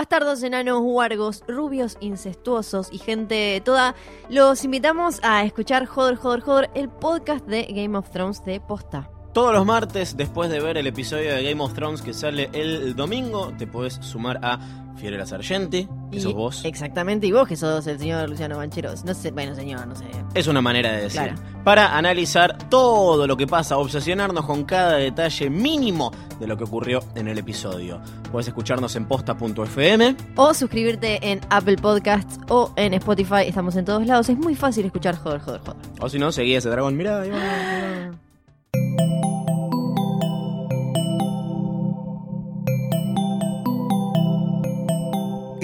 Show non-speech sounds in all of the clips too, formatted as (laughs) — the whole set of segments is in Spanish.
bastardos, enanos, huargos, rubios, incestuosos y gente toda, los invitamos a escuchar Joder, Joder, Joder, el podcast de Game of Thrones de Posta. Todos los martes, después de ver el episodio de Game of Thrones que sale el domingo, te puedes sumar a Fiorella Sargenti, que Y- sos vos. Exactamente, y vos que sos el señor Luciano Bancheros. No sé, bueno, señor, no sé. Es una manera de decir. Claro. Para analizar todo lo que pasa, obsesionarnos con cada detalle mínimo de lo que ocurrió en el episodio. Puedes escucharnos en posta.fm. O suscribirte en Apple Podcasts o en Spotify. Estamos en todos lados. Es muy fácil escuchar Joder, Joder, Joder. O si no, seguí a ese dragón. Mirá, ahí va, ahí va.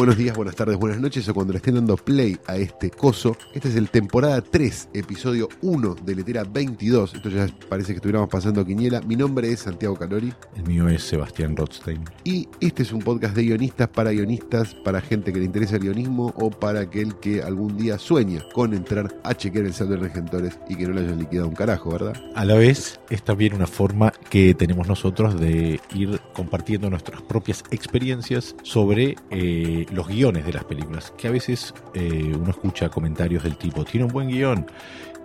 Buenos días, buenas tardes, buenas noches o cuando le estén dando play a este coso. Este es el temporada 3, episodio 1 de Letera 22. Esto ya parece que estuviéramos pasando quiniela. Mi nombre es Santiago Calori El mío es Sebastián Rothstein. y este es un podcast de guionistas para guionistas, para gente que le interesa el guionismo o para aquel que algún día sueña con entrar a chequear el saldo de regentores y que no le hayan liquidado un carajo, ¿verdad? A la vez, es también una forma que tenemos nosotros de ir compartiendo nuestras propias experiencias sobre eh, los guiones de las películas. Que a veces eh, uno escucha comentarios del tipo, tiene un buen guion.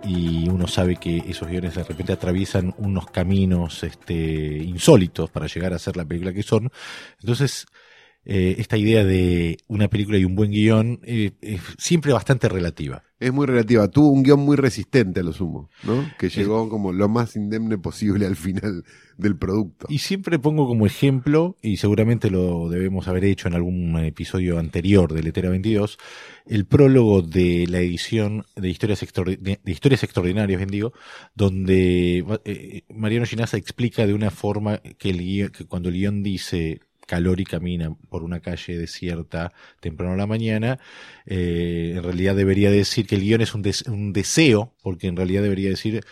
Y uno sabe que esos guiones de repente atraviesan unos caminos este, insólitos para llegar a ser la película que son. Entonces, eh, esta idea de una película y un buen guion eh, es siempre bastante relativa. Es muy relativa. Tuvo un guion muy resistente a lo sumo, ¿no? Que llegó como lo más indemne posible al final del producto. Y siempre pongo como ejemplo, y seguramente lo debemos haber hecho en algún episodio anterior de Letera 22, el prólogo de la edición de Historias, de Historias Extraordinarias, bien digo, donde eh, Mariano Ginaza explica de una forma que, el guion- que cuando el guion dice calor y camina por una calle desierta temprano a la mañana, eh, en realidad debería decir que el guion es un, un deseo, porque en realidad debería decir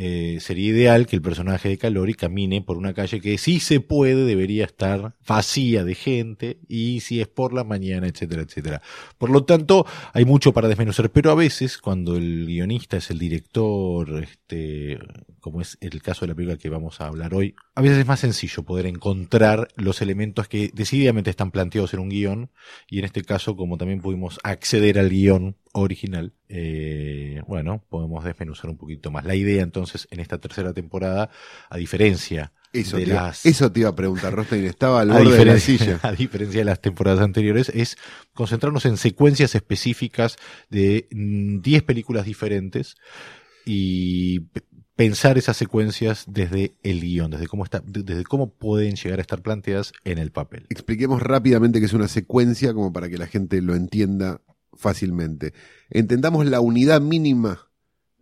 eh, sería ideal que el personaje de Calori camine por una calle que si se puede debería estar vacía de gente y si es por la mañana, etcétera, etcétera. Por lo tanto, hay mucho para desmenuzar, pero a veces cuando el guionista es el director, este, como es el caso de la película que vamos a hablar hoy, a veces es más sencillo poder encontrar los elementos que decididamente están planteados en un guion y en este caso, como también pudimos acceder al guion original, eh, bueno, podemos desmenuzar un poquito más. La idea entonces en esta tercera temporada, a diferencia Eso, de te, las... eso te iba a preguntar, Rostein. Estaba al (laughs) a borde de la silla. (laughs) a diferencia de las temporadas anteriores, es concentrarnos en secuencias específicas de mm, 10 películas diferentes y pensar esas secuencias desde el guion, desde cómo desde cómo pueden llegar a estar planteadas en el papel. Expliquemos rápidamente que es una secuencia como para que la gente lo entienda fácilmente. Entendamos la unidad mínima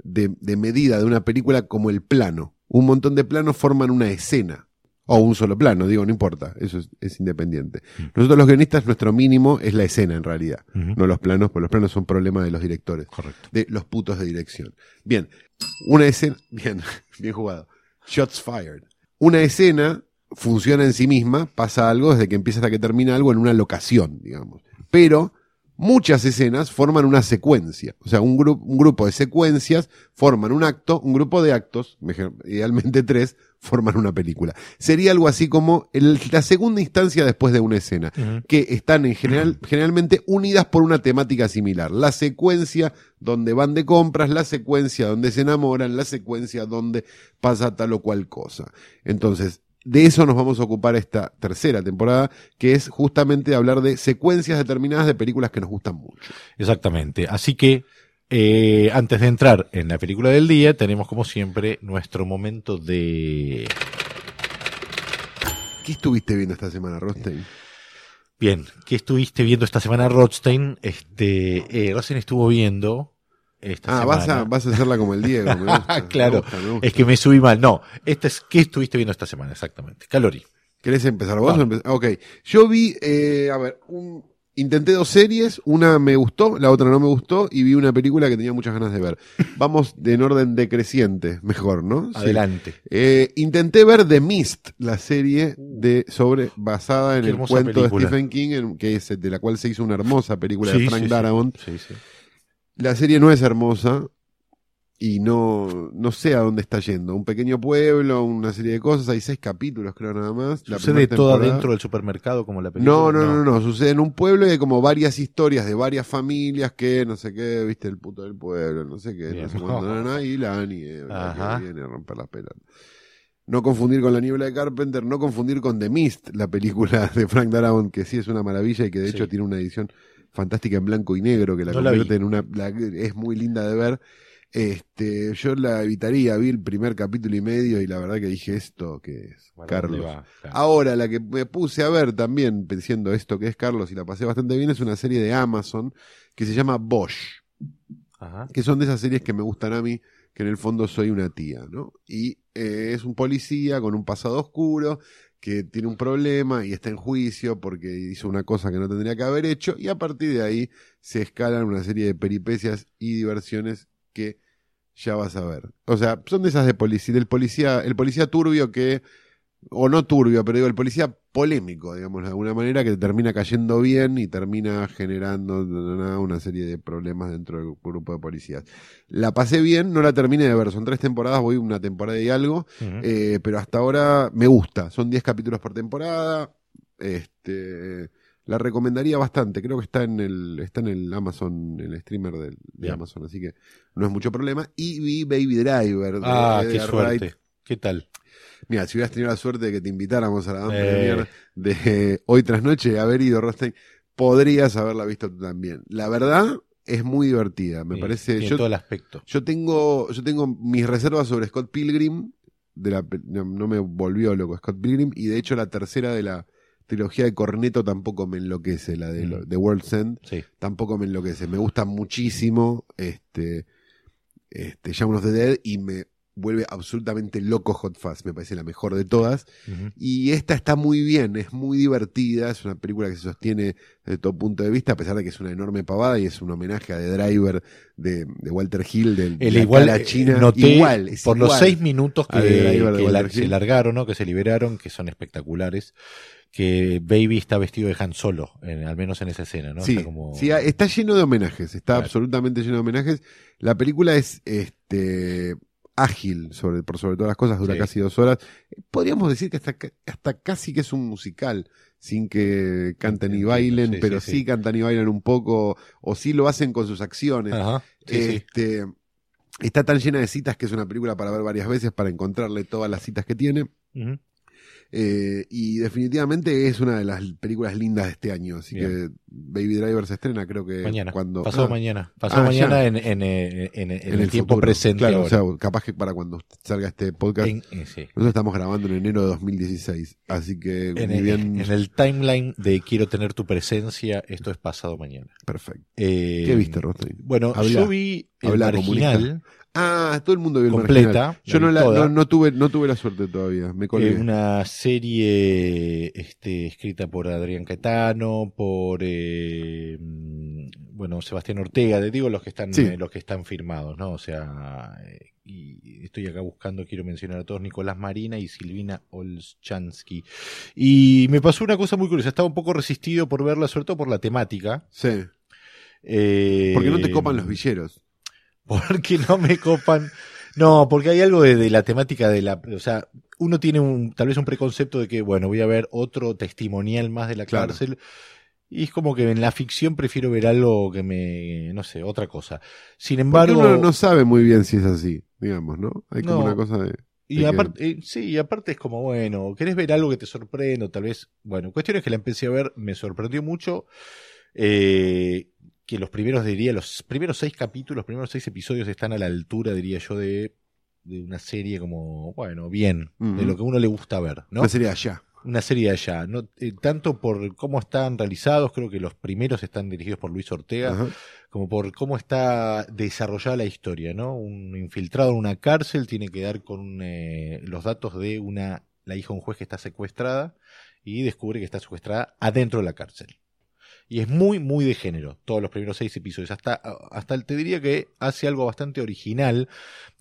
de medida de una película como el plano. Un montón de planos forman una escena. O un solo plano, digo, no importa, eso es, es independiente. Nosotros los guionistas, nuestro mínimo es la escena en realidad, no los planos, porque los planos son problema de los directores, Correcto. de los putos de dirección. Bien, una escena, (laughs) bien, bien jugado. Shots fired. Una escena funciona en sí misma, pasa algo desde que empieza hasta que termina algo en una locación, digamos. Pero muchas escenas forman una secuencia. O sea, un, grupo un grupo de secuencias forman un acto, un grupo de actos, idealmente tres, forman una película. Sería algo así como el- la segunda instancia después de una escena que están en general, (clears throat) generalmente unidas por una temática similar. La secuencia donde van de compras, la secuencia donde se enamoran, la secuencia donde pasa tal o cual cosa. Entonces, de eso nos vamos a ocupar esta tercera temporada, que es justamente hablar de secuencias determinadas de películas que nos gustan mucho. Exactamente. Así que, eh, antes de entrar en la película del día, tenemos como siempre nuestro momento de... ¿Qué estuviste viendo esta semana, Rostein? Bien, ¿qué estuviste viendo esta semana, Rothstein? Este, eh, Rothstein estuvo viendo esta Ah, vas a, vas a hacerla como el Diego. me (laughs) gusta, claro, me gusta, me gusta. es que me subí mal. No, esta es, ¿qué estuviste viendo esta semana? Exactamente. Calori. ¿Querés empezar vos? Vamos. o empe- Ok. Yo vi, eh, a ver, un Intenté dos series, una me gustó, la otra no me gustó, y vi una película que tenía muchas ganas de ver. (laughs) Vamos de en orden decreciente, mejor, ¿no? Sí. Adelante. Eh, intenté ver The Mist, la serie de sobre basada en el cuento película. de Stephen King, en- que es de la cual se hizo una hermosa película Sí, de Frank sí. Darabont. Sí, sí. La serie no es hermosa y no, no sé a dónde está yendo. Un pequeño pueblo, una serie de cosas, hay seis capítulos creo nada más. La ¿Sucede primera toda dentro del supermercado como la película? No, no, no, no, sucede en un pueblo y hay como varias historias de varias familias que no sé qué, viste, el puto del pueblo, no sé qué, Bien. no sé cuánto, y la que viene a romper las pelotas. No confundir con la niebla de Carpenter, no confundir con The Mist, la película (laughs) de Frank Darabont, que sí es una maravilla y que de Sí. hecho tiene una edición fantástica en blanco y negro que la No convierte vi. en una, la- es muy linda de ver. Este, yo la evitaría, vi el primer capítulo y medio y la verdad que dije esto que es Bueno, Carlos. ¿dónde va? Claro. Ahora, la que me puse a ver también, pensando esto que es Carlos, y la pasé bastante bien, es una serie de Amazon que se llama Bosch, Ajá. que son de esas series que me gustan a mí, que en el fondo soy una tía, ¿no? Y eh, es un policía con un pasado oscuro que tiene un problema y está en juicio porque hizo una cosa que no tendría que haber hecho, y a partir de ahí se escalan una serie de peripecias y diversiones que ya vas a ver. O sea, son de esas de policía, del policía, el policía turbio que, o no turbio, pero digo, el policía polémico, digamos, de alguna manera, que termina cayendo bien y termina generando na, na, na, una serie de problemas dentro del grupo de policías. La pasé bien, no la terminé de ver, son tres temporadas, voy una temporada y algo, eh, pero hasta ahora me gusta. Son 10 capítulos por temporada. Este, la recomendaría bastante. Creo que está en el, está en el Amazon, el streamer del- de, Bien. Amazon, así que no es mucho problema. Y vi Baby Driver. de ah, qué Edgar suerte. ¿Qué tal? Mira, si hubieras tenido la suerte de que te invitáramos a la Eh. Premier de hoy tras noche, haber ido Rostein, podrías haberla visto tú también. La verdad, es muy divertida. Me Sí, parece. Yo, todo el aspecto. yo tengo, yo tengo mis reservas sobre Scott Pilgrim. De la, no, no me volvió loco Scott Pilgrim. Y de hecho, la tercera de la trilogía de Corneto tampoco me enloquece. La de, Mm. de World's End Sí. tampoco me enloquece. Me gusta muchísimo este, este Shaun of the Dead y me vuelve absolutamente loco Hot Fuzz. Me parece la mejor de todas. Y esta está muy bien, es muy divertida, es una película que se sostiene desde todo punto de vista, a pesar de que es una enorme pavada y es un homenaje a The Driver de, de Walter Hill, del de El la igual, cara eh, china. noté igual, es por los seis minutos que, Driver que la- se largaron, ¿no? que se liberaron, que son espectaculares, que Baby está vestido de Han Solo, en- al menos en esa escena, ¿no? Sí, Está como- sí, está lleno de homenajes, está Claro. absolutamente lleno de homenajes. La película es este ágil sobre, por sobre todas las cosas, dura Sí. casi dos horas. Podríamos decir que hasta, hasta casi que es un musical, sin que canten y bailen, sí, pero sí, cantan y bailan un poco, o sí lo hacen con sus acciones. Ajá, este, Está tan llena de citas que es una película para ver varias veces, para encontrarle todas las citas que tiene. Eh, y definitivamente es una de las películas lindas de este año. Así Bien. que Baby Driver se estrena, creo que Mañana. cuando. Pasado ah, mañana. Pasado Ah, mañana en, en, eh, en- en en el, tiempo futuro. presente. Claro, ahora. o sea, capaz que para cuando salga este podcast. Eh, sí. Nosotros estamos grabando en enero de 2016. Así que En, el- bien. en el timeline de Quiero tener tu presencia, esto es pasado mañana. Perfecto. Eh, ¿Qué viste, Rostein? Bueno, Habla. yo vi el marginal, Ah, todo el mundo vio el completa. marginal. Yo la no, la, no, no tuve, no tuve la suerte todavía. Me colgué. Eh, una serie este, escrita por Adrián Caetano, por eh, mm, bueno Sebastián Ortega, te digo los que están Sí. eh, los que están firmados, ¿no? O sea, eh, y estoy acá buscando, quiero mencionar a todos, Nicolás Marina y Silvina Olschansky. Y me pasó una cosa muy curiosa, estaba un poco resistido por verla, sobre todo por la temática. Sí. Eh, Porque no te copan los villeros. Porque no me copan. No, porque hay algo de, de la temática de la, o sea, uno tiene un, tal vez un preconcepto de que, bueno, voy a ver otro testimonial más de la Claro. cárcel. Y es como que en la ficción prefiero ver algo que me, no sé, otra cosa. Sin Porque embargo, uno no sabe muy bien si es así, digamos, ¿no? Hay como No. una cosa de. y de que- aparte, eh, sí, y aparte es como, bueno, querés ver algo que te sorprenda, o tal vez, bueno, cuestión es que la empecé a ver, me sorprendió mucho, eh, que los primeros, diría, los primeros seis capítulos, los primeros seis episodios están a la altura, diría yo, de, de una serie como, bueno, bien, de lo que uno le gusta ver, ¿no? Una serie allá. Una serie allá, no, Eh, tanto por cómo están realizados, creo que los primeros están dirigidos por Luis Ortega, como por cómo está desarrollada la historia, ¿no? Un infiltrado en una cárcel tiene que dar con eh, los datos de una la hija de un juez que está secuestrada y descubre que está secuestrada adentro de la cárcel. Y es muy, muy de género, todos los primeros seis episodios. Hasta, hasta te diría que hace algo bastante original,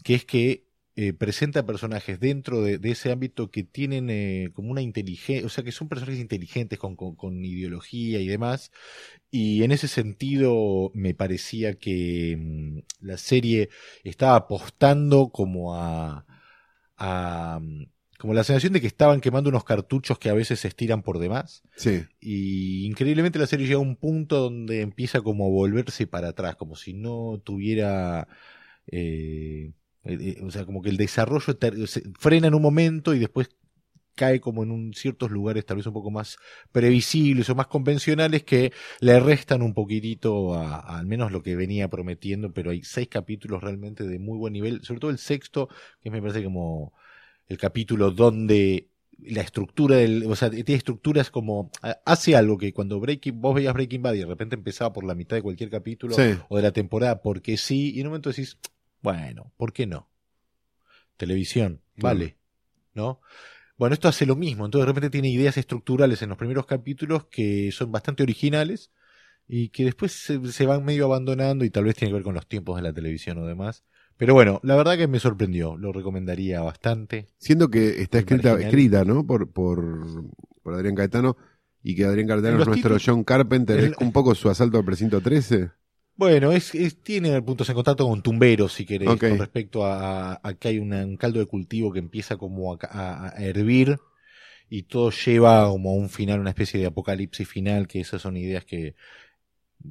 que es que eh, presenta personajes dentro de, ese ámbito que tienen eh, como una inteligencia, o sea, que son personajes inteligentes con, con, ideología y demás. Y en ese sentido me parecía que mm, la serie estaba apostando como a, a mm, como la sensación de que estaban quemando unos cartuchos que a veces se estiran por demás. Sí. Y increíblemente la serie llega a un punto donde empieza como a volverse para atrás, como si no tuviera... Eh, eh, o sea, como que el desarrollo frena en un momento y después cae como en un, ciertos lugares tal vez un poco más previsibles o más convencionales que le restan un poquitito a, al menos lo que venía prometiendo, pero hay seis capítulos realmente de muy buen nivel, sobre todo el sexto, que me parece como el capítulo donde la estructura del, o sea, tiene estructuras como, hace algo que cuando Breaking, vos veías Breaking Bad y de repente empezaba por la mitad de cualquier capítulo o de la temporada porque sí, y en un momento decís, bueno, ¿por qué no? Televisión, vale, ¿no? Bueno, esto hace lo mismo, entonces de repente tiene ideas estructurales en los primeros capítulos que son bastante originales y que después se, van medio abandonando y tal vez tiene que ver con los tiempos de la televisión o demás. Pero bueno, la verdad que me sorprendió, lo recomendaría bastante. Siendo que está escrita, escrita ¿no? Por, por, por Adrián Caetano y que Adrián Caetano es nuestro John Carpenter, es un poco su asalto al precinto 13. Bueno, es, tiene puntos en contacto con Tumbero, si querés, con respecto a, que hay un caldo de cultivo que empieza como a, hervir y todo lleva como a un final, una especie de apocalipsis final, que esas son ideas que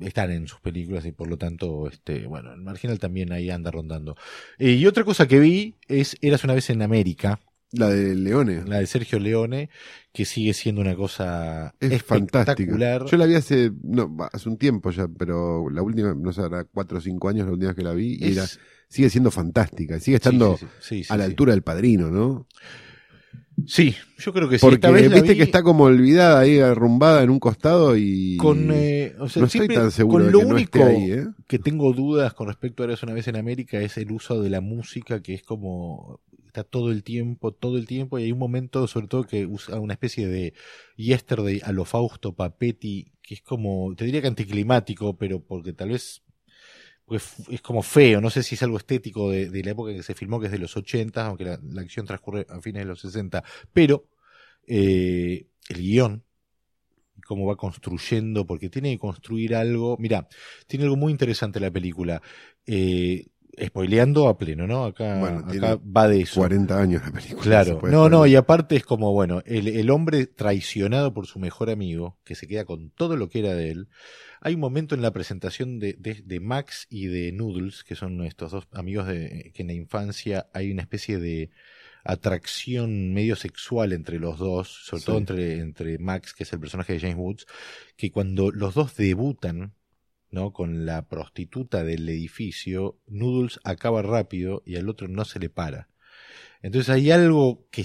están en sus películas y por lo tanto, este, bueno, el marginal también ahí anda rondando. Eh, y otra cosa que vi es Eras una vez en América, la de Leone. La de Sergio Leone, que sigue siendo una cosa es espectacular. Yo la vi hace, no, hace un tiempo ya, pero la última, no sé, era cuatro o cinco años la última vez que la vi, y era, sigue siendo fantástica, sigue estando a la altura del padrino, ¿no? Sí, yo creo que sí. Porque viste que está como olvidada ahí, arrumbada en un costado y. Con, eh, o sea, no estoy tan seguro de que no esté ahí, ¿eh? que tengo dudas con respecto a Eres una vez en América es el uso de la música, que es como está todo el tiempo, todo el tiempo, y hay un momento, sobre todo, que usa una especie de yesterday a lo Fausto Papetti, que es como, te diría que anticlimático, pero porque tal vez es como feo, no sé si es algo estético de, la época en que se filmó, que es de los 80, aunque la, acción transcurre a fines de los 60, pero eh, el guion, cómo va construyendo, porque tiene que construir algo, mira, tiene algo muy interesante la película. Eh, spoileando a pleno, ¿no? Acá, va de eso. 40 años la película. Claro. No, no, y aparte es como, bueno, el, el, hombre traicionado por su mejor amigo, que se queda con todo lo que era de él. Hay un momento en la presentación de, de, de Max y de Noodles, que son estos dos amigos de, que en la infancia hay una especie de atracción medio sexual entre los dos, sobre todo entre, entre Max, que es el personaje de James Woods, que cuando los dos debutan, ¿no? Con la prostituta del edificio, Noodles acaba rápido y al otro no se le para. Entonces hay algo que,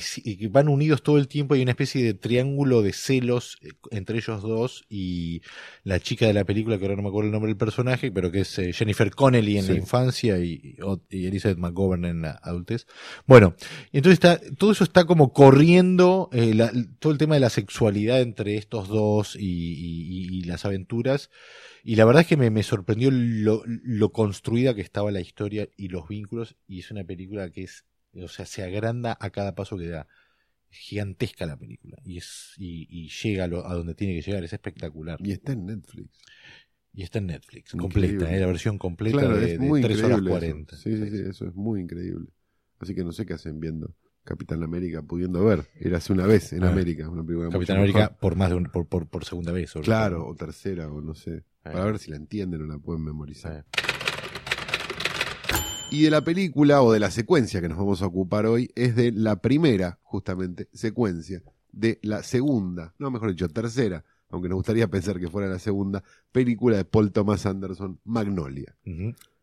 van unidos todo el tiempo, hay una especie de triángulo de celos eh, entre ellos dos y la chica de la película, que ahora no me acuerdo el nombre del personaje, pero que es eh, Jennifer Connelly en la infancia y, Elizabeth McGovern en la adultez. Bueno, entonces está, todo eso está como corriendo, eh, todo el tema de la sexualidad entre estos dos y las aventuras. Y la verdad es que me, sorprendió lo, lo, construida que estaba la historia y los vínculos. Y es una película que es, o sea, se agranda a cada paso que da. Es gigantesca la película. Y es y, llega a, donde tiene que llegar. Es espectacular. Y está en Netflix. Y está en Netflix, completa, ¿eh? la versión completa de, de 3 horas 40. Sí, sí, sí, eso es muy increíble. Así que no sé qué hacen viendo. Capitán América pudiendo ver. Era hace una vez en ah. América. Una Capitán América por más de un, por, por, por segunda vez. Claro, o tercera, o no sé. Para ver si la entienden o la pueden memorizar. Y de la película o de la secuencia que nos vamos a ocupar hoy es de la primera, justamente, secuencia de la segunda, no mejor dicho, tercera, aunque nos gustaría pensar que fuera la segunda, película de Paul Thomas Anderson, Magnolia.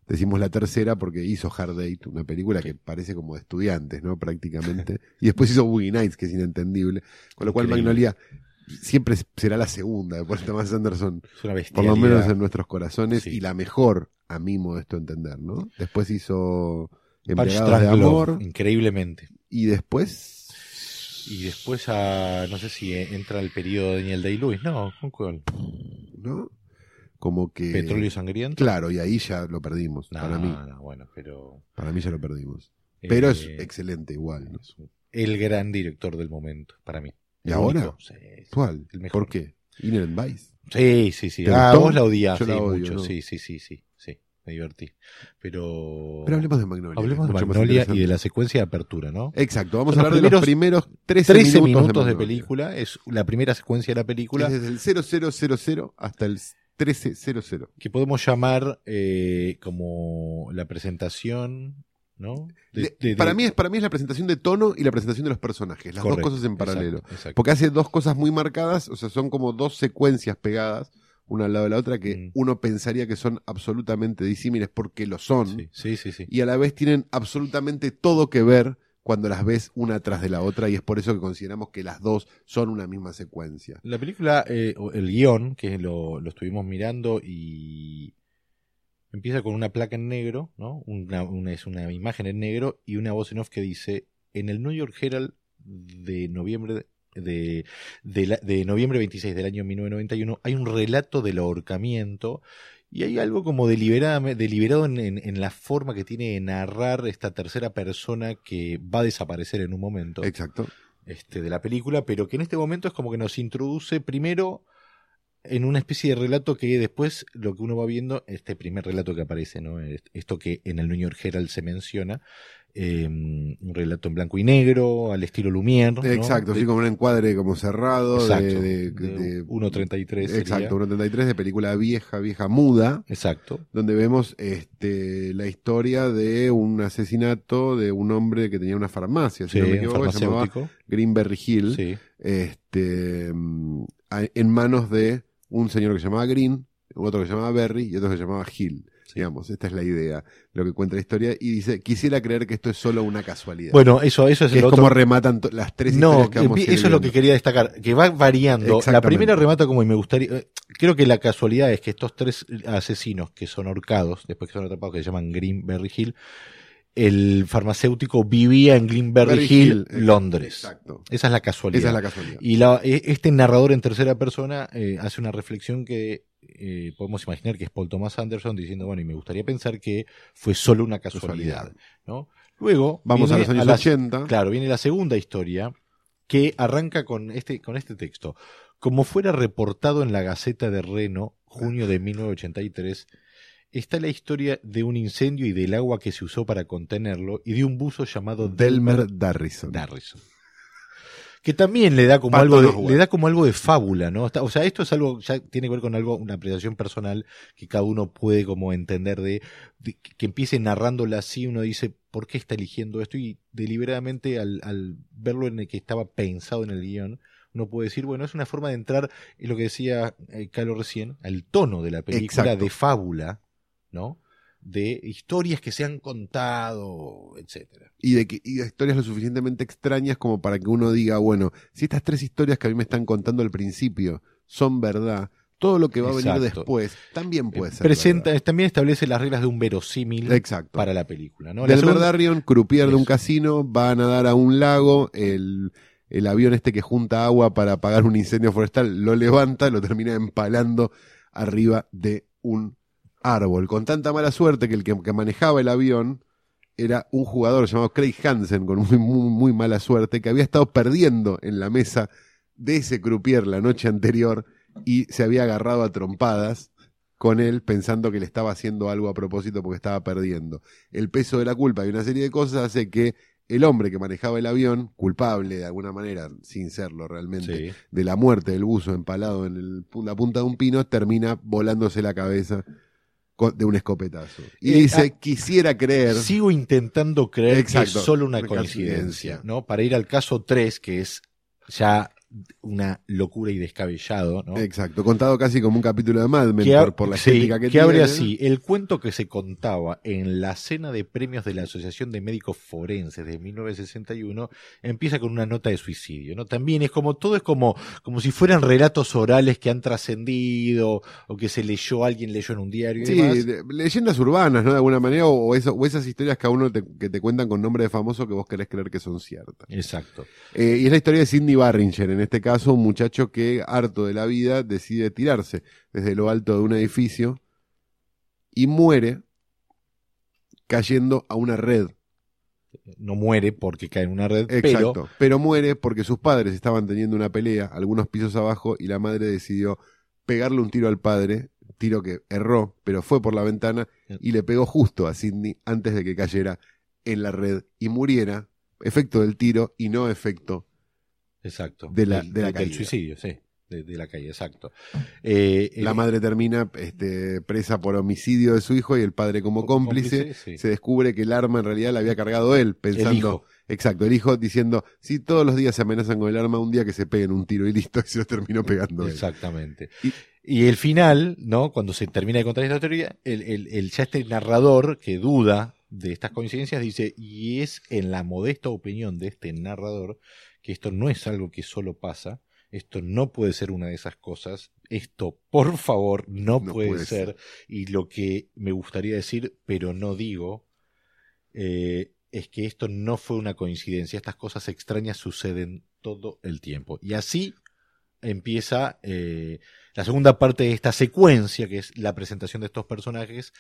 Decimos la tercera porque hizo Hard Date, una película que parece como de estudiantes, ¿no? Prácticamente. y después hizo Boogie Nights, que es inentendible. Con lo cual Magnolia siempre será la segunda de Paul Thomas Anderson. por lo menos en nuestros corazones. Y la mejor, a mi modesto entender, ¿no? Después hizo Empleados de Amor. Increíblemente. Y después y después a, no sé si entra el periodo de Daniel Day-Lewis, no, ¿con cuál? ¿no? Como que... Petróleo sangriento. Claro, y ahí ya lo perdimos, No, para mí. no, bueno, pero. Para mí ya lo perdimos. Pero es eh, excelente igual. ¿no? es el gran director del momento, para mí. ¿Y El ahora? único, sí, sí. ¿Cuál? El mejor. ¿Por qué? Inherent Vice. Sí, sí, sí. ¿Te Ah, gustó? vos la odiás, sí, mucho. ¿no? Sí, sí, sí, sí, sí. Me divertí. Pero. Pero hablemos de Magnolia. Hablemos de Magnolia y de la secuencia de apertura, ¿no? Exacto, vamos Son a los hablar de los primeros 13, 13 minutos, de, película, es la primera secuencia de la película Es desde el 0000 hasta el 1300. que podemos llamar eh, como la presentación, ¿no? De- de- para, mí es, para mí es la presentación de tono y la presentación de los personajes, las Correcto, dos cosas en paralelo. exacto, exacto. Porque hace dos cosas muy marcadas, o sea, son como dos secuencias pegadas, una al lado de la otra, que Mm. uno pensaría que son absolutamente disímiles porque lo son, Sí, sí, sí, sí. y a la vez tienen absolutamente todo que ver cuando las ves una tras de la otra, y es por eso que consideramos que las dos son una misma secuencia. La película, eh, el guion, que lo, lo estuvimos mirando y empieza con una placa en negro, ¿no? Una, una- es una imagen en negro y una voz en off que dice, en el New York Herald de noviembre de, de, la- de noviembre 26 del año 1991 hay un relato del ahorcamiento y hay algo como deliberado en, en- en la forma que tiene de narrar esta tercera persona que va a desaparecer en un momento Exacto. este, de la película, pero que en este momento es como que nos introduce primero en una especie de relato que después lo que uno va viendo, este primer relato que aparece, ¿no? Esto que en el New York Herald se menciona, eh, un relato en blanco y negro, al estilo Lumière. ¿no? Exacto, De- así como un encuadre como cerrado Exacto, de, de- de de- 1.33 sería. Exacto, 1.33 de película vieja, vieja muda, Exacto. donde vemos este, la historia de un asesinato de un hombre que tenía una farmacia, si Sí, no me equivoco, se llamaba. Greenberry Hill, Sí. este, a- en manos de un señor que se llamaba Green, otro que se llamaba Berry y otro que se llamaba Hill. Digamos, esta es la idea, lo que cuenta la historia, y dice, quisiera creer que esto es solo una casualidad. Bueno, eso, eso es que el es otro. como rematan las tres No, historias que vamos eso es lo que quería destacar, que va variando. La primera remata como y me gustaría, eh, creo que la casualidad es que estos tres asesinos que son ahorcados, después que son atrapados, que se llaman Greenberry Hill, el farmacéutico vivía en Greenberry Berry Hill, Londres. Exacto. Esa es la casualidad. Esa es la casualidad. Y la- e- este narrador en tercera persona eh, hace una reflexión que eh, podemos imaginar que es Paul Thomas Anderson diciendo, bueno, y me gustaría pensar que fue solo una casualidad. Casualidad. ¿no? Luego, Vamos a los años la- 80. Claro, viene la segunda historia que arranca con este, con este texto. Como fuera reportado en la Gaceta de Reno, junio de 1983, está la historia de un incendio y del agua que se usó para contenerlo y de un buzo llamado Delmer Darrison. Darrison. Que también le da como Pato algo de, le da como algo de fábula, ¿no? O sea, esto es algo, ya tiene que ver con algo, una apreciación personal que cada uno puede como entender de, de- que empiece narrándola así, uno dice, ¿por qué está eligiendo esto? Y deliberadamente al, al verlo en el que estaba pensado en el guion, uno puede decir, bueno, es una forma de entrar en lo que decía eh, Carlos recién, al tono de la película Exacto. de fábula, ¿no? De historias que se han contado, etcétera. y de, que, y de historias lo suficientemente extrañas como para que uno diga, bueno, si estas tres historias que a mí me están contando al principio son verdad, todo lo que va a venir después también puede ser. Presenta, verdad. también establece las reglas de un verosímil Exacto. para la película, ¿no? Segunda- Darrion, croupier de un casino, va a nadar a un lago, el, el avión este que junta agua para apagar un incendio forestal lo levanta, lo termina empalando arriba de un árbol, con tanta mala suerte que el que, que manejaba el avión era un jugador llamado Craig Hansen, con muy, muy, muy mala suerte, que había estado perdiendo en la mesa de ese croupier la noche anterior y se había agarrado a trompadas con él pensando que le estaba haciendo algo a propósito porque estaba perdiendo. El peso de la culpa y una serie de cosas hace que el hombre que manejaba el avión, culpable de alguna manera, sin serlo realmente, Sí. de la muerte del buzo empalado en el la punta de un pino, termina volándose la cabeza de un escopetazo. Y Eh, dice, ah, quisiera creer... Sigo intentando creer Exacto. que es solo una coincidencia. ¿no? Para ir al caso 3, que es ya una locura y descabellado, ¿no? Exacto, contado casi como un capítulo de Mad Men por, por la sí, estética que, que abre tiene. así, el cuento que se contaba en la cena de premios de la Asociación de Médicos Forenses de 1961 empieza con una nota de suicidio, ¿no? También es como, todo es como, como si fueran relatos orales que han trascendido o que se leyó, alguien leyó en un diario y Sí, demás. de- leyendas urbanas, ¿no? De alguna manera, o, o eso- o esas historias que a uno te, que te cuentan con nombre de famoso que vos querés creer que son ciertas. Exacto. Eh, y es la historia de Cindy Barringer en este caso un muchacho que, harto de la vida, decide tirarse desde lo alto de un edificio y muere cayendo a una red. No muere porque cae en una red, Exacto. pero Pero muere porque sus padres estaban teniendo una pelea algunos pisos abajo y la madre decidió pegarle un tiro al padre, tiro que erró, pero fue por la ventana y le pegó justo a Sidney antes de que cayera en la red y muriera, efecto del tiro y no efecto exacto. De la- del, de la del caída. suicidio, sí. De, de la calle, exacto. Eh, La eh, madre termina este, presa por homicidio de su hijo y el padre como cómplice. sí. Se descubre que el arma en realidad la había cargado él, pensando. El hijo. Exacto, el hijo diciendo, sí, todos los días se amenazan con el arma, un día que se peguen un tiro y listo, (laughs) y se lo terminó pegando. él. Exactamente. Y- Y, el final, ¿no? Cuando se termina de contar esta teoría, el, el- el- ya este narrador que duda de estas coincidencias dice, y es en la modesta opinión de este narrador que esto no es algo que solo pasa, esto no puede ser una de esas cosas, esto por favor no, No puede, puede ser. ser. y lo que me gustaría decir, pero no digo, eh, es que esto no fue una coincidencia, estas cosas extrañas suceden todo el tiempo. Y así empieza eh, la segunda parte de esta secuencia, que es la presentación de estos personajes,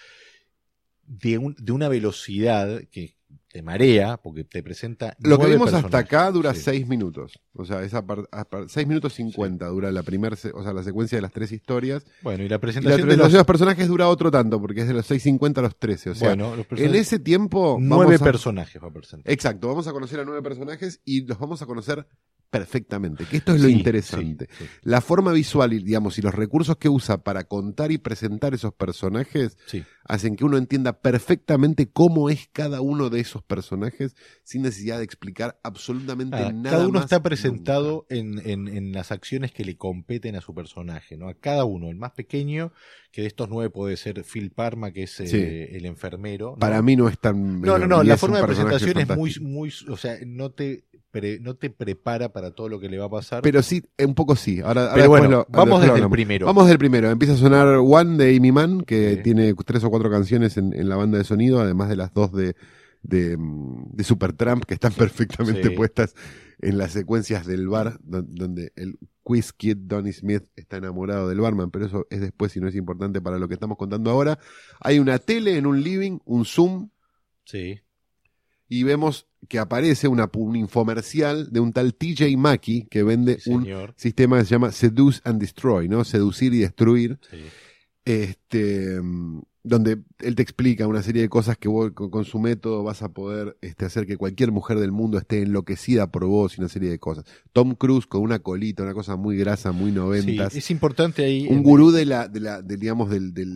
de, un- de una velocidad que te marea, porque te presenta... Lo que vimos hasta acá dura Sí. seis minutos. O sea, esa par- a par- seis minutos cincuenta dura la primera, o sea, la secuencia de las tres historias. Bueno, y la Y la presentación de presentación los... de los personajes dura otro tanto, porque es de los 6.50 a los 13. O sea, bueno, en ese tiempo. nueve a- personajes va a presentar. Exacto, vamos a conocer a nueve personajes y los vamos a conocer perfectamente, que esto es lo Sí, interesante. sí, sí. La forma visual y, digamos, y los recursos que usa para contar y presentar esos personajes Sí. Hacen que uno entienda perfectamente cómo es cada uno de esos personajes sin necesidad de explicar absolutamente Ah, nada cada uno más está presentado en, en- en las acciones que le competen a su personaje, ¿no? A cada uno, el más pequeño, que de estos nueve puede ser Phil Parma, que es eh, el enfermero. ¿no? Para mí no es tan... No, no, no, y la forma de presentación es muy, muy, o sea, no te, pre- no te prepara para todo lo que le va a pasar. Pero sí, un poco sí. Ahora, ahora Pero bueno, lo- vamos desde el primero. Vamos del primero. Empieza a sonar One de Amy Mann, que Sí. tiene tres o cuatro canciones en, en la banda de sonido, además de las dos de, de, mm, de Supertramp, que están (laughs) perfectamente Sí. puestas en las secuencias del bar, don- donde el quiz kid Donny Smith está enamorado del barman, pero eso es después y no es importante para lo que estamos contando ahora. Hay una tele en un living, un Zoom, Sí, y vemos que aparece una, un infomercial de un tal TJ Mackey que vende sí, un señor. sistema que se llama Seduce and Destroy, ¿no? Seducir y destruir, Sí. este, donde él te explica una serie de cosas que vos con, con su método vas a poder este, hacer que cualquier mujer del mundo esté enloquecida por vos y una serie de cosas. Tom Cruise con una colita, una cosa muy grasa, muy Sí, noventas. es importante ahí. un gurú de la, de la, del, digamos, del, del,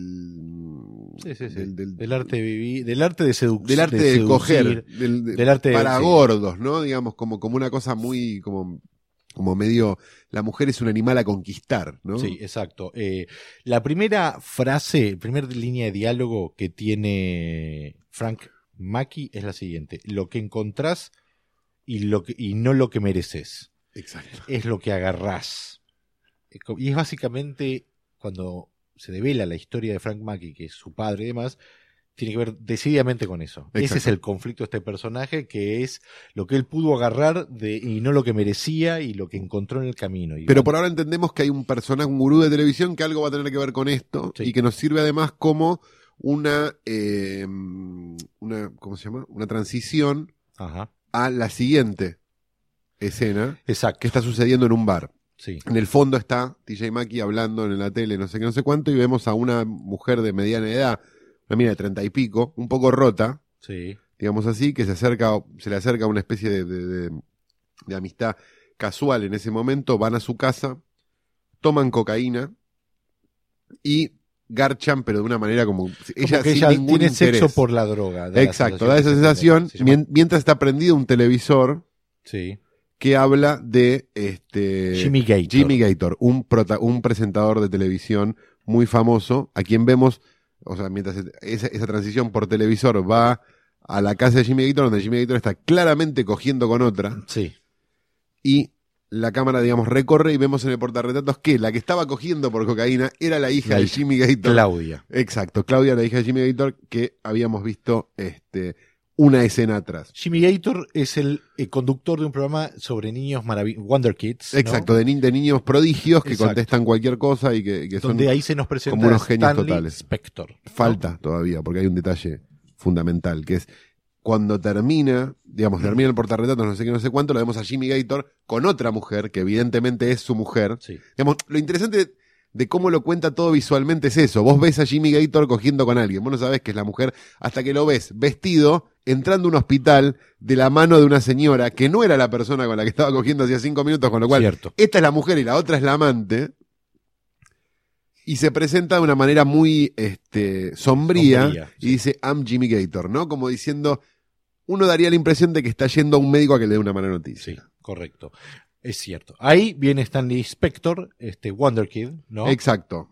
Sí, sí, sí. del- del- Del arte de vivir, del arte de seducción. del arte de, coger, del, de- del arte de- para sí. gordos, ¿no? Digamos, como, como una cosa muy, como, como medio, la mujer es un animal a conquistar, ¿no? Sí, exacto. Eh, la primera frase, primera línea de diálogo que tiene Frank Mackey es la siguiente: Lo que encontrás y, lo que, y no lo que mereces. Exacto. Es lo que agarrás. Y es básicamente cuando se devela la historia de Frank Mackey, que es su padre y demás, tiene que ver decididamente con eso. Ese es el conflicto de este personaje, que es lo que él pudo agarrar de, y no lo que merecía y lo que encontró en el camino. Y Pero por ahora entendemos que hay un personaje, un gurú de televisión que algo va a tener que ver con esto Sí. y que nos sirve además como una, eh, una, ¿cómo se llama? Una transición Ajá. a la siguiente escena Exacto. que está sucediendo en un bar. Sí. En el fondo está TJ Mackey hablando en la tele, no sé qué, no sé cuánto, y vemos a una mujer de mediana edad, una mina de treinta y pico, un poco rota, Sí. digamos así, que se acerca, se le acerca una especie de, de- de- de amistad casual en ese momento, van a su casa, toman cocaína y garchan, pero de una manera como ella, Como que sin ella ningún tiene interés. sexo por la droga. da la Exacto, da esa sensación. Se llama- mientras está prendido un televisor Sí. que habla de este Jimmy Gator. Jimmy Gator, un, prota- un presentador de televisión muy famoso, a quien vemos, o sea, mientras esa, esa transición por televisor va a la casa de Jimmy Gator, donde Jimmy Gator está claramente cogiendo con otra, Sí. y la cámara, digamos, recorre y vemos en el portarretratos que la que estaba cogiendo por cocaína era la hija La de. Jimmy Gator. Claudia. Exacto, Claudia, la hija de Jimmy Gator, que habíamos visto este, una escena atrás. Jimmy Gator es el eh, conductor de un programa sobre niños maravillosos, Wonder Kids. ¿no? Exacto, de, ni- de niños prodigios que Exacto. contestan cualquier cosa y que, que son Donde ahí se nos presenta como unos genios Stanley totales. Spector. ¿no? falta todavía, porque hay un detalle fundamental, que es cuando termina, digamos, termina el portarretratos, no sé qué, no sé cuánto, lo vemos a Jimmy Gator con otra mujer, que evidentemente es su mujer. Sí. Digamos, lo interesante de cómo lo cuenta todo visualmente es eso. Vos ves a Jimmy Gator cogiendo con alguien, vos no sabés que es la mujer, hasta que lo ves vestido, entrando a un hospital de la mano de una señora que no era la persona con la que estaba cogiendo hacía cinco minutos, con lo cual Cierto. esta es la mujer y la otra es la amante. Y se presenta de una manera muy este, sombría, Sombría, y sí. dice, I'm Jimmy Gator, ¿no? Como diciendo, uno daría la impresión de que está yendo a un médico a que le dé una mala noticia. Sí, correcto. Es cierto. Ahí viene Stanley Spector, este Wonder Kid, ¿no? Exacto.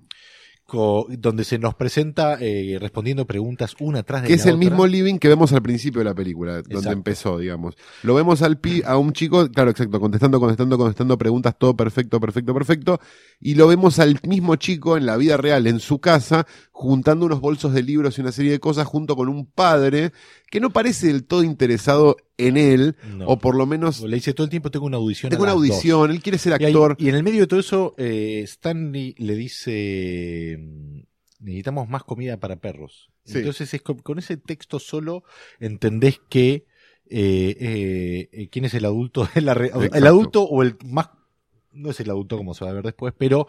Co- donde se nos presenta eh, respondiendo preguntas una tras de Que la es el otra. mismo living que vemos al principio de la película, donde Exacto. empezó, digamos. Lo vemos al pi, a un chico, claro, exacto, contestando, contestando, contestando preguntas, todo perfecto, perfecto, perfecto. Y lo vemos al mismo chico en la vida real, en su casa, juntando unos bolsos de libros y una serie de cosas junto con un padre que no parece del todo interesado en él, No. o por lo menos Le dice todo el tiempo tengo una audición. tengo a una las dos". audición, él quiere ser Y, actor. y en el medio de todo eso, eh, Stanley le dice, mm, necesitamos más comida para perros. Sí. Entonces es con, con ese texto solo entendés que eh, eh, quién es el adulto, el Exacto. adulto o el más, no es el adulto como se va a ver después, pero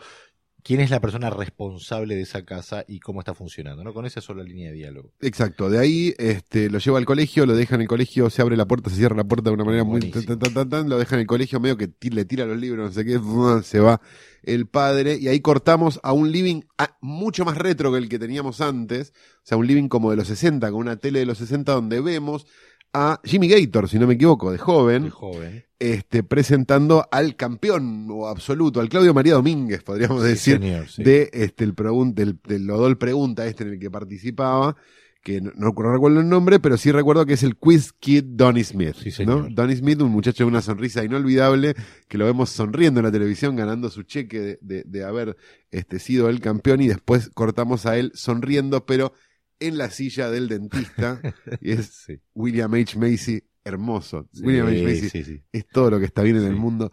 quién es la persona responsable de esa casa y cómo está funcionando, ¿no? Con esa sola línea de diálogo. Exacto, de ahí este, lo lleva al colegio, lo deja en el colegio, se abre la puerta, se cierra la puerta de una manera muy... Tan, tan, tan, tan, lo deja en el colegio medio que le tira los libros, no sé qué, se va el padre y ahí cortamos a un living ah, mucho más retro que el que teníamos antes, o sea, un living como de los 60, con una tele de los 60 donde vemos a Jimmy Gator, si no me equivoco, de joven, este, presentando al campeón o absoluto, al Claudio María Domínguez, podríamos decir, señor, sí. de este el pregun- del, del Odol Pregunta este en el que participaba, que no, no recuerdo el nombre, pero sí recuerdo que es el Quiz Kid Donny Smith. Sí, ¿no? Donny Smith, un muchacho de una sonrisa inolvidable, que lo vemos sonriendo en la televisión, ganando su cheque de, de- de haber este, sido el campeón, y después cortamos a él sonriendo, pero en la silla del dentista, (laughs) y es Sí. William H. Macy, hermoso. Sí, William H. Macy sí, es todo lo que está bien en el mundo.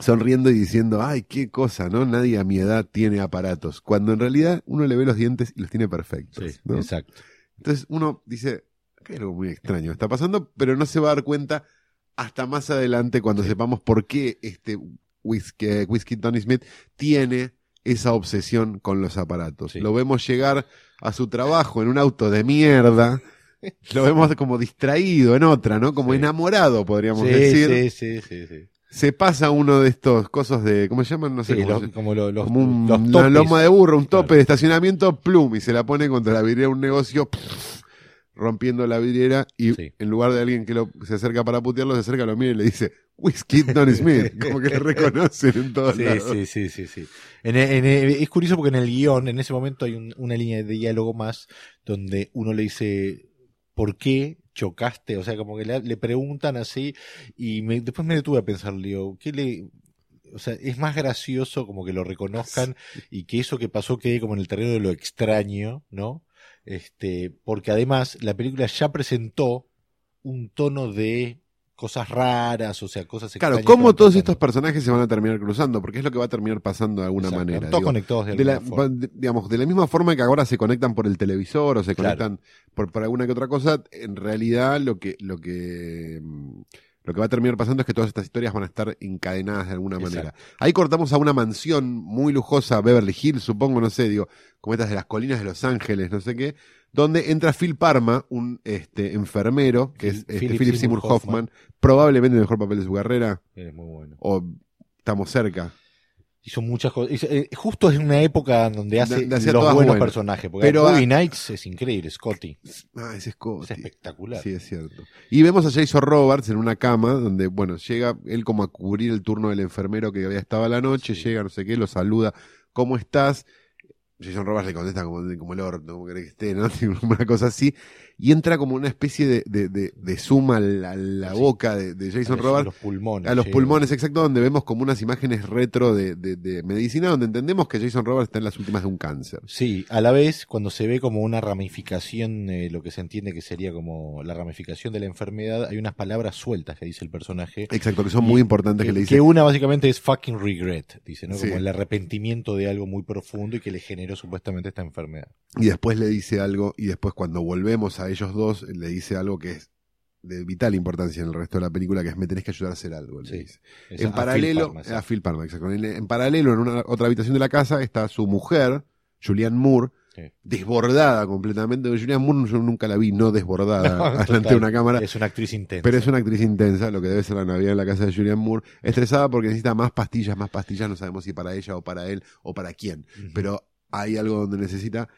Sonriendo y diciendo, ay, qué cosa, ¿no? Nadie a mi edad tiene aparatos. Cuando en realidad uno le ve los dientes y los tiene perfectos. Exacto. Entonces uno dice, acá hay algo muy extraño está pasando, pero no se va a dar cuenta hasta más adelante cuando sepamos por qué este Whiskey, Whiskey Tony Smith tiene esa obsesión con los aparatos. Sí. Lo vemos llegar a su trabajo en un auto de mierda. (laughs) Lo vemos como distraído en otra, ¿no? Como Sí. enamorado, podríamos Sí, decir. sí, sí, sí, sí. Se pasa uno de estos cosas de, ¿cómo se llaman? No sé cómo los- se- como lo- los, como un- los una loma de burro, un tope Claro. de estacionamiento, plum, y se la pone contra la vidriera de un negocio, pff, rompiendo la vidriera, y en lugar de alguien que lo, se acerca para putearlo, se acerca, lo mira y le dice, Whiskey Don Smith, (laughs) como que le reconocen en todos Sí, lados. sí, sí, sí, sí. En- en- es curioso porque en el guion, en ese momento hay un- una línea de diálogo más donde uno le dice, ¿por qué chocaste? O sea, como que le, le preguntan así y me- después me detuve a pensar, digo, ¿qué le...? O sea, es más gracioso como que lo reconozcan y que eso que pasó quede como en el terreno de lo extraño, ¿no? Este, porque además la película ya presentó un tono de cosas raras, o sea, cosas Claro, ¿cómo todos pasando. estos personajes se van a terminar cruzando? Porque es lo que va a terminar pasando de alguna Exacto, manera. Todos digo. conectados de de la, alguna forma. de- digamos, de la misma forma que ahora se conectan por el televisor o se Claro. conectan por, por alguna que otra cosa, en realidad lo que, lo que, mm, lo que va a terminar pasando es que todas estas historias van a estar encadenadas de alguna Exacto. manera. Ahí cortamos a una mansión muy lujosa, Beverly Hills, supongo, no sé, digo, como estas de las colinas de Los Ángeles, no sé qué, donde entra Phil Parma, un este, enfermero, que es este, Philip Philip Seymour Seymour Hoffman, Hoffman. probablemente el mejor papel de su carrera, Es muy bueno. o estamos cerca. Hizo muchas cosas. hizo- eh, justo es una época donde hace De- de hacer los buenos buenas. personajes. Porque Pero, Bobby ah, Knights es increíble, Scotty. Ah, es Scotty. Es espectacular. Sí, es cierto. Y vemos a Jason Roberts en una cama donde, bueno, llega él como a cubrir el turno del enfermero que había estado a la noche, Sí. llega, no sé qué, lo saluda, ¿cómo estás? Jason Roberts le contesta como, como el orto, como querés que esté, ¿no? (laughs) Una cosa así. Y entra como una especie de, de, de, de zoom a la, a la Sí. boca de, Jason Robards A los pulmones. a los sí. pulmones, exacto, donde vemos como unas imágenes retro de, medicina, donde entendemos que Jason Robards está en las últimas de un cáncer. Sí, a la vez, cuando se ve como una ramificación, eh, lo que se entiende que sería como la ramificación de la enfermedad, hay unas palabras sueltas que dice el personaje. Exacto, que son muy importantes que, Que, le que dice. una básicamente es fucking regret, dice, ¿no? Sí. Como el arrepentimiento de algo muy profundo y que le generó supuestamente esta enfermedad. Y después le dice algo, y después cuando volvemos a ellos dos, le dice algo que es de vital importancia en el resto de la película, que es me tenés que ayudar a hacer algo. le Sí. dice. Es En a Phil paralelo, sí. a Phil exacto. En, en paralelo, en una otra habitación de la casa, está su mujer, Julianne Moore, Sí. desbordada completamente. Julianne Moore yo nunca la vi no desbordada (laughs) No, delante total. de una cámara. Es una actriz intensa. Pero es una actriz intensa, lo que debe ser la Navidad en la casa de Julianne Moore, estresada porque necesita más pastillas, más pastillas, no sabemos si para ella o para él o para quién, pero hay algo donde necesita,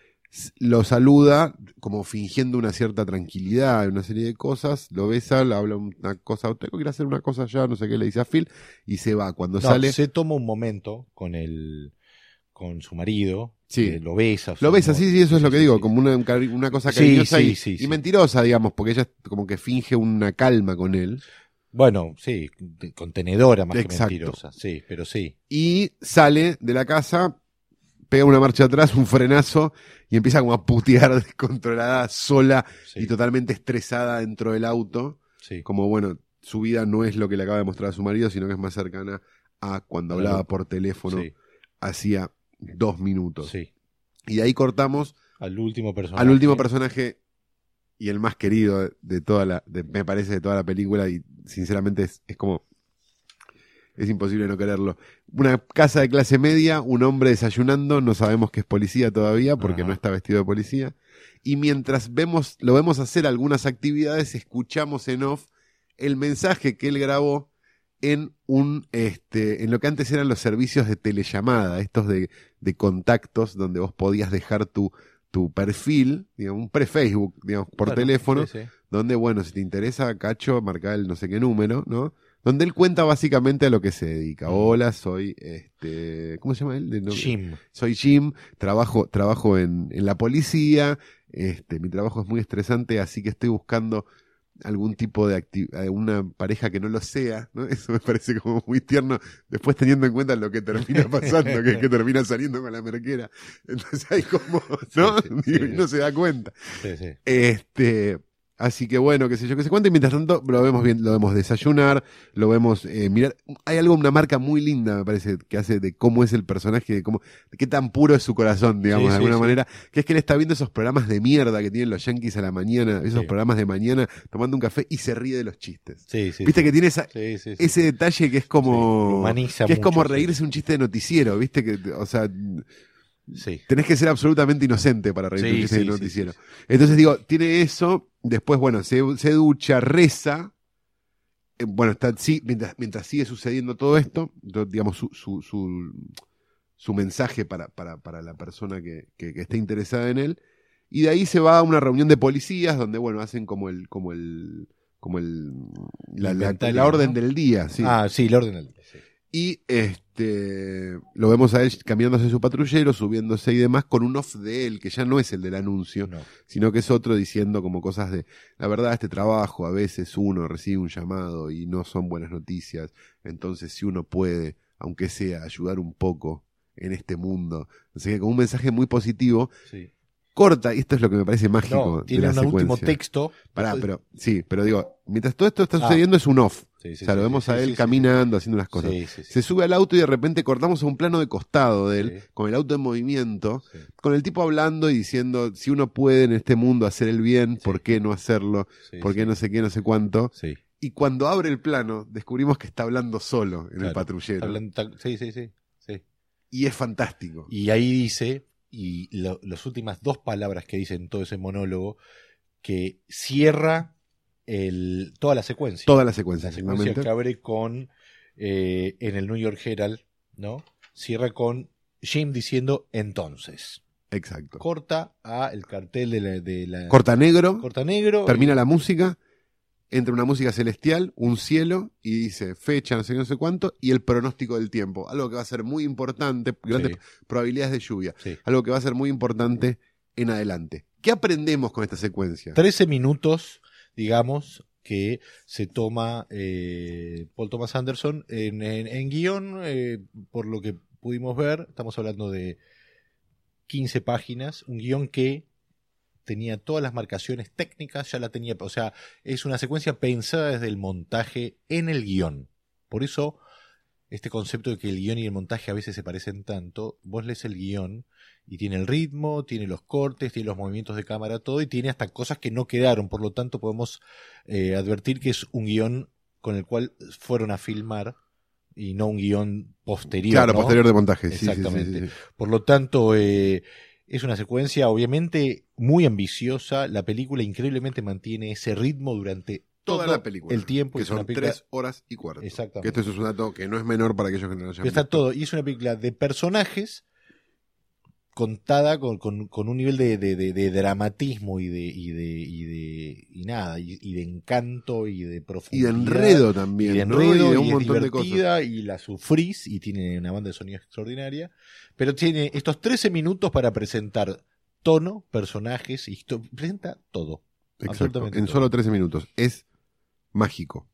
lo saluda como fingiendo una cierta tranquilidad, una serie de cosas, lo besa, le habla una cosa, tengo que ir a hacer una cosa ya, no sé qué, le dice a Phil, y se va. Cuando No, sale, se toma un momento con el con su marido, Sí. lo besa. lo besa, sí, sí, eso es lo que digo, sí. como una, una cosa cariñosa sí, y, y mentirosa, digamos, porque ella como que finge una calma con él. Bueno, sí, contenedora más Exacto. que mentirosa, sí, pero sí. y sale de la casa, pega una marcha atrás, un frenazo y empieza como a putear (laughs) descontrolada, sola sí, y totalmente estresada dentro del auto. sí. Como bueno, su vida no es lo que le acaba de mostrar a su marido, sino que es más cercana a cuando Claro. hablaba por teléfono Sí, hacía dos minutos. Y de ahí cortamos Al último personaje. al último personaje y el más querido de, de toda la, de- me parece, de toda la película y sinceramente es, es como, es imposible no quererlo. Una casa de clase media, un hombre desayunando, no sabemos que es policía todavía porque Ajá. no está vestido de policía. Y mientras vemos, lo vemos hacer algunas actividades, escuchamos en off el mensaje que él grabó en un, este, en lo que antes eran los servicios de telellamada, estos de, de contactos donde vos podías dejar tu, tu perfil, digamos, un pre-Facebook, digamos, por Claro, teléfono, sí, sí. donde, bueno, si te interesa, Cacho, marca el no sé qué número, ¿no? Donde él cuenta básicamente a lo que se dedica. Mm. Hola, soy, este, ¿cómo se llama él? De? Jim. Soy Jim, trabajo, trabajo en, en la policía, este, mi trabajo es muy estresante, así que estoy buscando algún tipo de actividad, una pareja que no lo sea, ¿no? (laughs) Eso me parece como muy tierno, después teniendo en cuenta lo que termina pasando, que es que termina saliendo con la merquera. (laughs) Entonces hay como, ¿no? Sí, sí, sí. (laughs) Y no se da cuenta. Sí, sí. Este, así que bueno, qué sé yo, qué sé cuánto, y mientras tanto lo vemos bien, lo vemos desayunar, lo vemos eh, mirar. Hay algo, una marca muy linda, me parece, que hace de cómo es el personaje, de cómo, de qué tan puro es su corazón, digamos, Sí, de alguna sí. manera, que es que él está viendo esos programas de mierda que tienen los yankees a la mañana, esos programas de mañana, tomando un café y se ríe de los chistes. Sí, sí, Viste que tiene esa, ese detalle que es como, que es como reírse un chiste de noticiero, viste que, o sea, Sí. tenés que ser absolutamente inocente para reírte Sí, noticiero. Entonces digo, tiene eso, después, bueno, se, se ducha, reza, eh, bueno, está, sí, mientras, mientras sigue sucediendo todo esto, digamos, su, su, su, su mensaje para, para, para la persona que, que, que esté interesada en él, y de ahí se va a una reunión de policías donde, bueno, hacen como el, como el, como el, la, la- la orden ¿no? del día, sí. Ah, sí, el orden del día, sí. Y este lo vemos a él caminando hacia su patrullero, subiéndose y demás, con un off de él, que ya no es el del anuncio, No. sino que es otro diciendo como cosas de, la verdad, este trabajo, a veces uno recibe un llamado y no son buenas noticias, entonces si uno puede, aunque sea, ayudar un poco en este mundo, así que con un mensaje muy positivo, Sí. corta, y esto es lo que me parece mágico No, de tiene la un último texto. Pará, pero, sí, pero digo, mientras todo esto está Ah. sucediendo es un off, Sí, sí, o sea, lo vemos a él caminando, haciendo las cosas. Se sube al auto y de repente cortamos a un plano de costado de él, con el auto en movimiento, con el tipo hablando y diciendo, si uno puede en este mundo hacer el bien. ¿por qué no hacerlo? ¿Por qué no sé qué, no sé cuánto? Y cuando abre el plano, descubrimos que está hablando solo en el patrullero. Hablando Sí, sí, sí. sí. Y es fantástico. Y ahí dice, y lo- las últimas dos palabras que dice en todo ese monólogo, que cierra el, toda la secuencia. Toda la secuencia, la secuencia que abre con, eh, en el New York Herald, ¿no? Cierra con Jim diciendo entonces. Exacto. Corta a el cartel de la... De la Corta negro, corta negro. termina la música, entra una música celestial, un cielo, y dice fecha, no sé qué, no sé cuánto, y el pronóstico del tiempo. Algo que va a ser muy importante, grandes Sí, probabilidades de lluvia. sí. algo que va a ser muy importante en adelante. ¿Qué aprendemos con esta secuencia? 13 minutos, digamos, que se toma eh, Paul Thomas Anderson en, guion, eh, por lo que pudimos ver, estamos hablando de 15 páginas, un guion que tenía todas las marcaciones técnicas, ya la tenía, o sea, es una secuencia pensada desde el montaje en el guion. Por eso, este concepto de que el guion y el montaje a veces se parecen tanto, vos lees el guion y tiene el ritmo, tiene los cortes, tiene los movimientos de cámara, todo, y tiene hasta cosas que no quedaron. Por lo tanto, podemos eh, advertir que es un guion con el cual fueron a filmar y no un guion posterior. claro, ¿no? posterior de montaje. sí, Exactamente. sí, sí. Por lo tanto, eh, es una secuencia obviamente muy ambiciosa. La película increíblemente mantiene ese ritmo durante Toda la película. el tiempo. Que Es son tres horas y cuarto. Exactamente. Que esto es un dato que no es menor para aquellos que no lo hayan está visto. todo. Y es una película de personajes contada con, con- con un nivel de, de- de- de dramatismo y de, y de, y de y nada, y, y de encanto y de Y profundidad. de enredo también. y de enredo Y y, de un es montón de cosas. divertida y la sufrís y tiene una banda de sonido extraordinaria. Pero tiene estos 13 minutos para presentar tono, personajes, histo- presenta todo. Exacto. En todo. solo 13 minutos. Es mágico.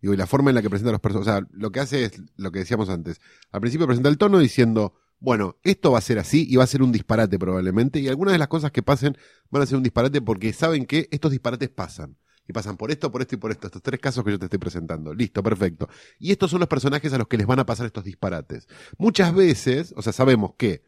Digo, y la forma en la que presenta los personajes. O sea, lo que hace es lo que decíamos antes. Al principio presenta el tono diciendo, bueno, esto va a ser así y va a ser un disparate probablemente. Y algunas de las cosas que pasen van a ser un disparate porque saben que estos disparates pasan. Y pasan por esto, por esto y por esto. Estos tres casos que yo te estoy presentando. Listo, perfecto. Y estos son los personajes a los que les van a pasar estos disparates. Muchas veces, o sea, sabemos que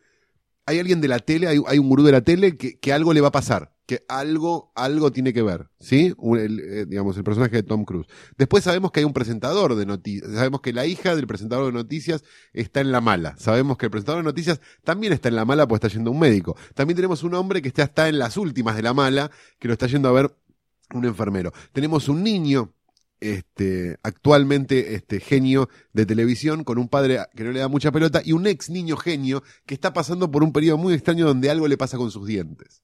hay alguien de la tele, hay, un gurú de la tele que, algo le va a pasar, que algo, algo tiene que ver, ¿sí? El, eh, digamos, el personaje de Tom Cruise. Después sabemos que hay un presentador de noticias, sabemos que la hija del presentador de noticias está en la mala, sabemos que el presentador de noticias también está en la mala porque está yendo a un médico. También tenemos un hombre que está, está en las últimas de la mala, que lo está yendo a ver un enfermero. Tenemos un niño este, actualmente este, genio de televisión, con un padre que no le da mucha pelota, y un ex niño genio que está pasando por un periodo muy extraño donde algo le pasa con sus dientes.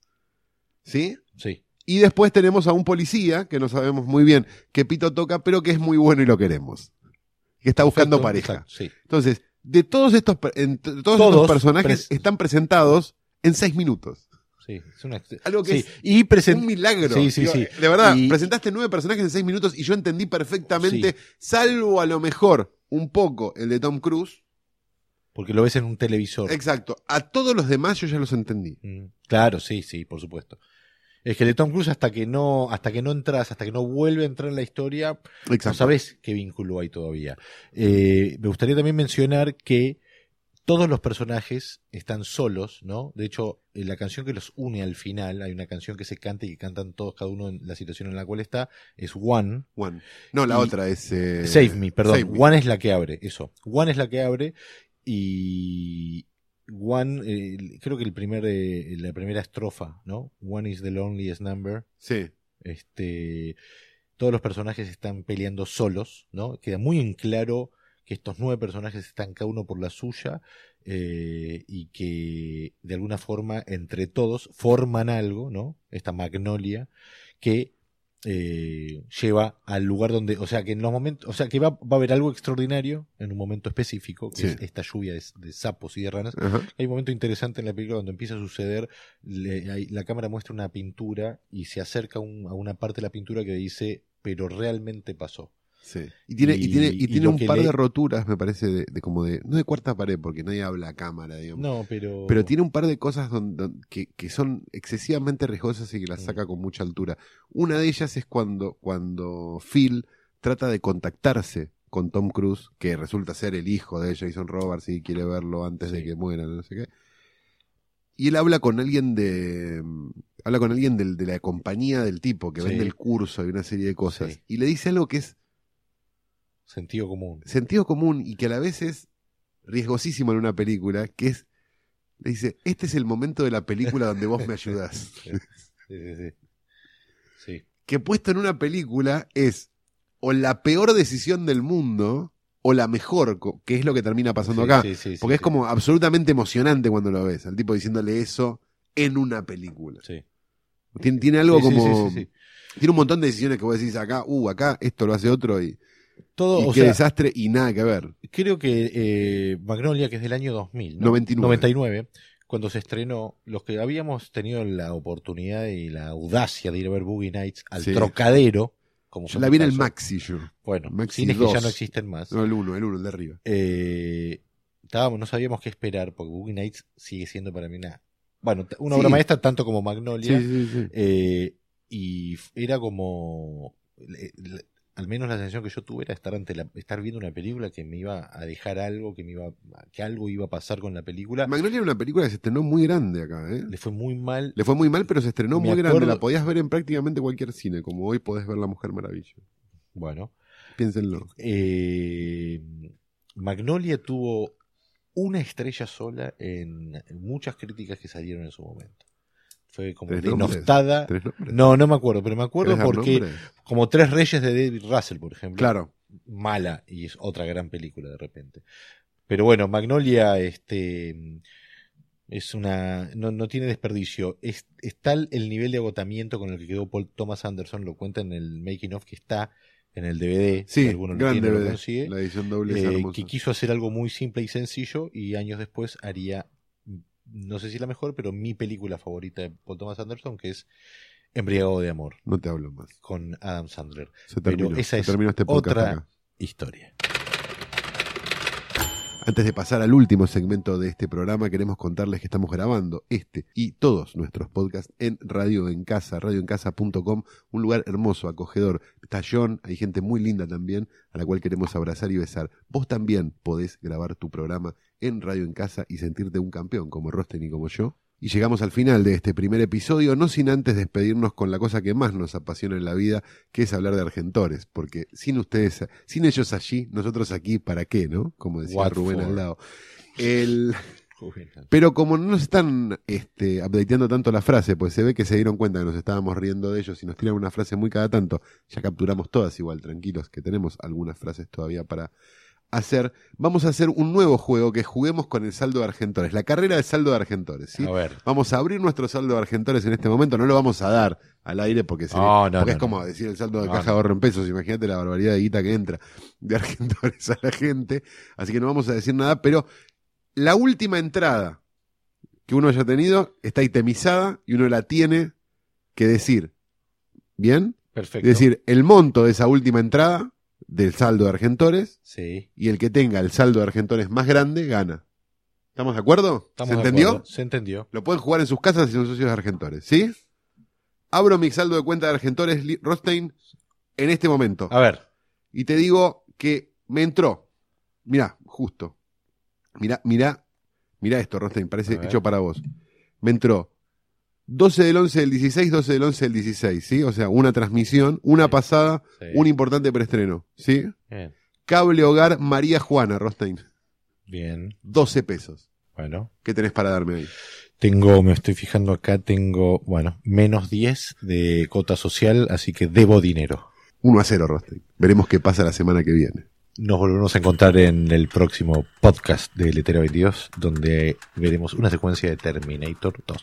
¿Sí? Sí. Y después tenemos a un policía, que no sabemos muy bien qué pito toca, pero que es muy bueno y lo queremos. Que está buscando Perfecto, pareja. sí. Entonces, de todos estos, todos, Todos estos personajes están presentados en seis minutos. Sí, es una Algo que sí. es y present- un milagro. Sí, sí, Digo, sí. De verdad, Y- presentaste nueve personajes en seis minutos y yo entendí perfectamente, salvo a lo mejor un poco el de Tom Cruise. Porque lo ves en un televisor. Exacto. A todos los demás yo ya los entendí. Mm, Claro, sí, sí, por supuesto. Es que el de Tom Cruise hasta que no, hasta que no entras, hasta que no vuelve a entrar en la historia, no sabes qué vínculo hay todavía. Eh, me gustaría también mencionar que todos los personajes están solos, ¿no? De hecho, eh, la canción que los une al final, hay una canción que se canta y que cantan todos, cada uno en la situación en la cual está, es One. One. No, la Y- otra es. eh, Save Me, perdón. Save Me. One es la que abre, eso. One es la que abre y One, eh, creo que el primer, eh, la primera estrofa, ¿no? One is the loneliest number. Sí. Este, todos los personajes están peleando solos, ¿no? Queda muy en claro que estos nueve personajes están cada uno por la suya eh, y que de alguna forma entre todos forman algo, ¿no? Esta magnolia que eh, lleva al lugar donde, o sea, que en los momentos, o sea, que va, va a haber algo extraordinario en un momento específico, que Sí. es esta lluvia de, de sapos y de ranas, Ajá. hay un momento interesante en la película donde empieza a suceder, le- hay- la cámara muestra una pintura y se acerca un- a una parte de la pintura que dice, pero realmente pasó. Sí. Y tiene, y, Y- tiene, y tiene un par le- de roturas, me parece, de, de como de. No de cuarta pared, porque nadie habla a cámara, digamos. No, pero... Pero tiene un par de cosas donde, donde- que, que son excesivamente riesgosas y que las Mm. saca con mucha altura. Una de ellas es cuando, cuando Phil trata de contactarse con Tom Cruise, que resulta ser el hijo de Jason Roberts y quiere verlo antes de que muera, no sé qué. Y él habla con alguien de. mm, Habla con alguien del- de la compañía del tipo que Sí. vende el curso y una serie de cosas. Y le dice algo que es Sentido común. sentido común y que a la vez es riesgosísimo en una película, que es, le dice, este es el momento de la película donde vos me ayudás. (laughs) Sí, sí, sí. Sí. que puesto en una película es o la peor decisión del mundo o la mejor, que es lo que termina pasando Sí, acá. sí, sí, porque es como absolutamente emocionante cuando lo ves, al tipo diciéndole eso en una película. Sí. Tiene, tiene algo como... Tiene un montón de decisiones que vos decís acá, uh, acá esto lo hace otro y, Todo, y o qué sea, desastre y nada que ver. creo que eh, Magnolia, que es del año 2000, ¿no? 99. 99, cuando se estrenó, los que habíamos tenido la oportunidad y la audacia de ir a ver Boogie Nights al Sí. Trocadero, como Yo la vi en el. Maxi yo. Bueno, Maxi cines que ya 2. no existen más. No, el 1, el 1, el de arriba. Eh, estábamos, no sabíamos qué esperar, porque Boogie Nights sigue siendo para mí una, bueno, una Sí. obra maestra tanto como Magnolia. sí, sí. Eh, y era como al menos la sensación que yo tuve era estar ante la, estar viendo una película que me iba a dejar algo que me iba que algo iba a pasar con la película Magnolia era una película que se estrenó muy grande acá, ¿eh? le fue muy mal Le fue muy mal, pero se estrenó Me muy grande. La podías ver en prácticamente cualquier cine, como hoy podés ver La Mujer Maravilla. bueno Piénsenlo. eh, Magnolia tuvo una estrella sola en muchas críticas que salieron en su momento fue como denostada no no me acuerdo pero me acuerdo ¿Querés dar porque como Tres Reyes de David Russell por ejemplo Claro. mala y es otra gran película de repente. Pero bueno, Magnolia este es una no, no tiene desperdicio. Es, es tal el nivel de agotamiento con el que quedó Paul Thomas Anderson, lo cuenta en el making of que está en el DVD, Sí, si alguno lo gran lo DVD. consigue, La edición doble eh, que quiso hacer algo muy simple y sencillo y años después haría no sé si la mejor, pero mi película favorita de Paul Thomas Anderson, que es Embriagado de Amor, No te hablo más. con Adam Sandler. Se Pero esa se es terminó este otra- acá. Historia. Antes de pasar al último segmento de este programa, queremos contarles que estamos grabando este y todos nuestros podcasts en Radio en Casa, radioencasa.com, un lugar hermoso, acogedor. Está hay gente muy linda también, a la cual queremos abrazar y besar. Vos también podés grabar tu programa en Radio en Casa y sentirte un campeón, como Rosten y como yo. Y llegamos al final de este primer episodio, no sin antes despedirnos con la cosa que más nos apasiona en la vida, que es hablar de Argentores, porque sin ustedes, sin ellos allí, nosotros aquí, ¿para qué, no? Como decía What Rubén for? al lado. El... (laughs) Pero como no nos están este, updateando tanto la frase, pues se ve que se dieron cuenta que nos estábamos riendo de ellos y nos tiran una frase muy cada tanto, ya capturamos todas igual, tranquilos, que tenemos algunas frases todavía para hacer. Vamos a hacer un nuevo juego que juguemos con el saldo de Argentores, la carrera de saldo de Argentores, ¿sí? A ver. Vamos a abrir nuestro saldo de Argentores en este momento, no lo vamos a dar al aire porque, se No, no, porque no, es como decir el saldo de caja ahorro en pesos, imagínate la barbaridad de guita que entra de (laughs) Argentores a la gente, así que no vamos a decir nada, pero la última entrada que uno haya tenido está itemizada y uno la tiene que decir. ¿Bien? Perfecto. Es decir, el monto de esa última entrada del saldo de Argentores sí. y el que tenga el saldo de Argentores más grande gana. ¿Estamos de acuerdo? Estamos ¿Se de entendió? acuerdo. Se entendió. Lo pueden jugar en sus casas si son socios de Argentores, ¿sí? Abro mi saldo de cuenta de Argentores Rostein en este momento. A ver. Y te digo que me entró. Mirá, justo. Mirá, mirá, mirá esto, Rostein, parece hecho para vos. Me entró 12 del 11 del 16, 12 del 11 del 16, ¿sí? O sea, una transmisión, una Sí. pasada, Sí. un importante preestreno, ¿sí? Bien. Cable Hogar María Juana, Rostein. Bien. 12 pesos. Bueno. ¿Qué tenés para darme ahí? Tengo, me estoy fijando acá, tengo, bueno, menos 10 de cota social, así que debo dinero. 1 a 0, Rostein. Veremos qué pasa la semana que viene. Nos volvemos a encontrar en el próximo podcast de Letera 22, donde veremos una secuencia de Terminator 2.